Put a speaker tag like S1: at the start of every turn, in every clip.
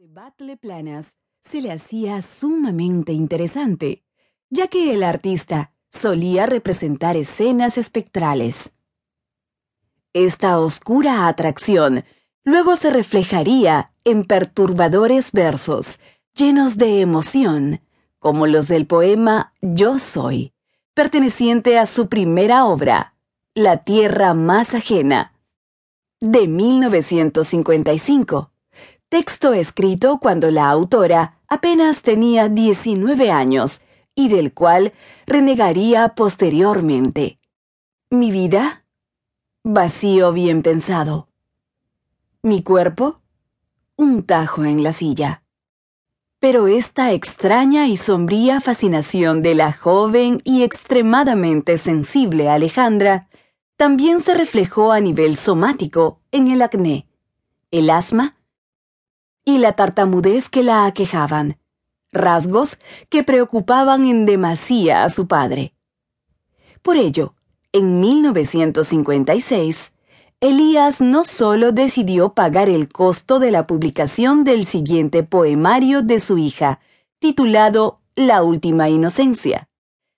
S1: de Battle Planas se le hacía sumamente interesante, ya que el artista solía representar escenas espectrales. Esta oscura atracción luego se reflejaría en perturbadores versos llenos de emoción, como los del poema Yo Soy, perteneciente a su primera obra, La Tierra Más Ajena, de 1955 texto escrito cuando la autora apenas tenía 19 años y del cual renegaría posteriormente. ¿Mi vida? Vacío bien pensado. ¿Mi cuerpo? Un tajo en la silla. Pero esta extraña y sombría fascinación de la joven y extremadamente sensible Alejandra también se reflejó a nivel somático en el acné, el asma y la tartamudez que la aquejaban, rasgos que preocupaban en demasía a su padre. Por ello, en 1956, Elías no solo decidió pagar el costo de la publicación del siguiente poemario de su hija, titulado La Última Inocencia,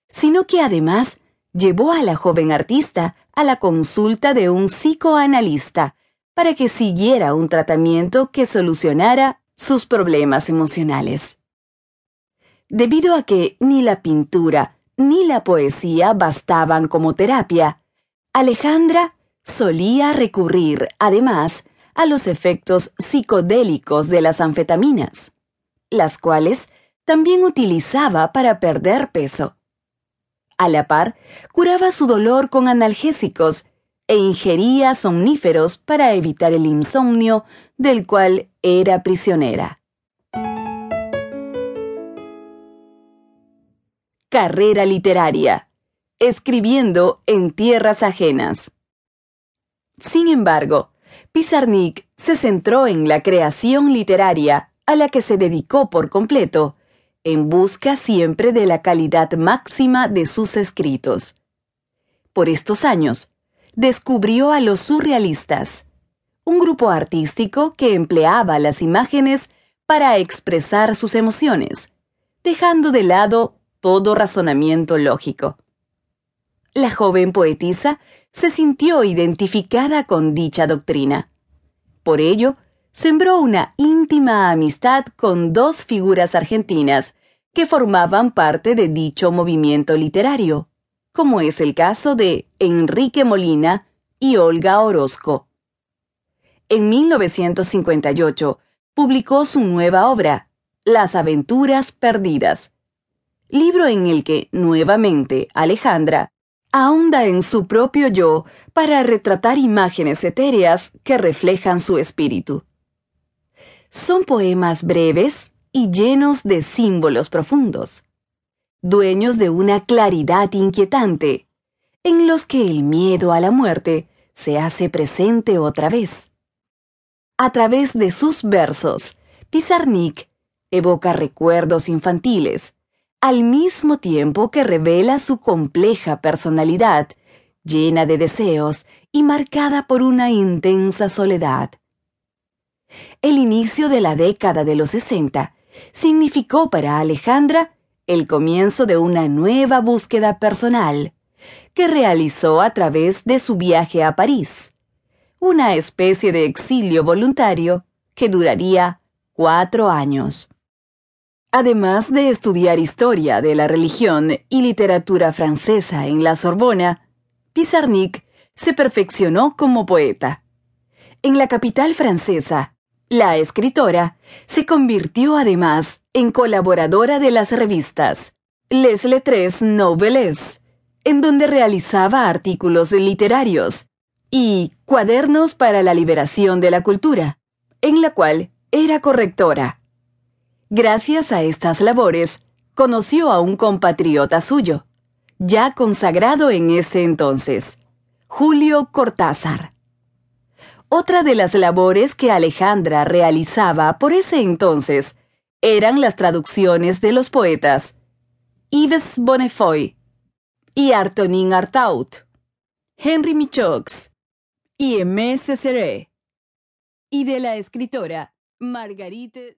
S1: sino que además llevó a la joven artista a la consulta de un psicoanalista para que siguiera un tratamiento que solucionara sus problemas emocionales. Debido a que ni la pintura ni la poesía bastaban como terapia, Alejandra solía recurrir, además, a los efectos psicodélicos de las anfetaminas, las cuales también utilizaba para perder peso. A la par, curaba su dolor con analgésicos e ingería somníferos para evitar el insomnio del cual era prisionera. Carrera literaria. Escribiendo en tierras ajenas. Sin embargo, Pizarnik se centró en la creación literaria a la que se dedicó por completo, en busca siempre de la calidad máxima de sus escritos. Por estos años, descubrió a los surrealistas, un grupo artístico que empleaba las imágenes para expresar sus emociones, dejando de lado todo razonamiento lógico. La joven poetisa se sintió identificada con dicha doctrina. Por ello, sembró una íntima amistad con dos figuras argentinas que formaban parte de dicho movimiento literario, como es el caso de Enrique Molina y Olga Orozco. En 1958 publicó su nueva obra, Las aventuras perdidas, libro en el que, nuevamente, Alejandra ahonda en su propio yo para retratar imágenes etéreas que reflejan su espíritu. Son poemas breves y llenos de símbolos profundos dueños de una claridad inquietante, en los que el miedo a la muerte se hace presente otra vez. A través de sus versos, Pizarnik evoca recuerdos infantiles, al mismo tiempo que revela su compleja personalidad, llena de deseos y marcada por una intensa soledad. El inicio de la década de los 60 significó para Alejandra el comienzo de una nueva búsqueda personal que realizó a través de su viaje a París, una especie de exilio voluntario que duraría cuatro años. Además de estudiar historia de la religión y literatura francesa en la Sorbona, Pizarnik se perfeccionó como poeta. En la capital francesa, la escritora se convirtió además en colaboradora de las revistas Les Lettres Nouvelles, en donde realizaba artículos literarios, y Cuadernos para la Liberación de la Cultura, en la cual era correctora. Gracias a estas labores, conoció a un compatriota suyo, ya consagrado en ese entonces, Julio Cortázar. Otra de las labores que Alejandra realizaba por ese entonces eran las traducciones de los poetas. Yves Bonnefoy y Artonin Artaud, Henry Michox y Aimé Césaire, y de la escritora Marguerite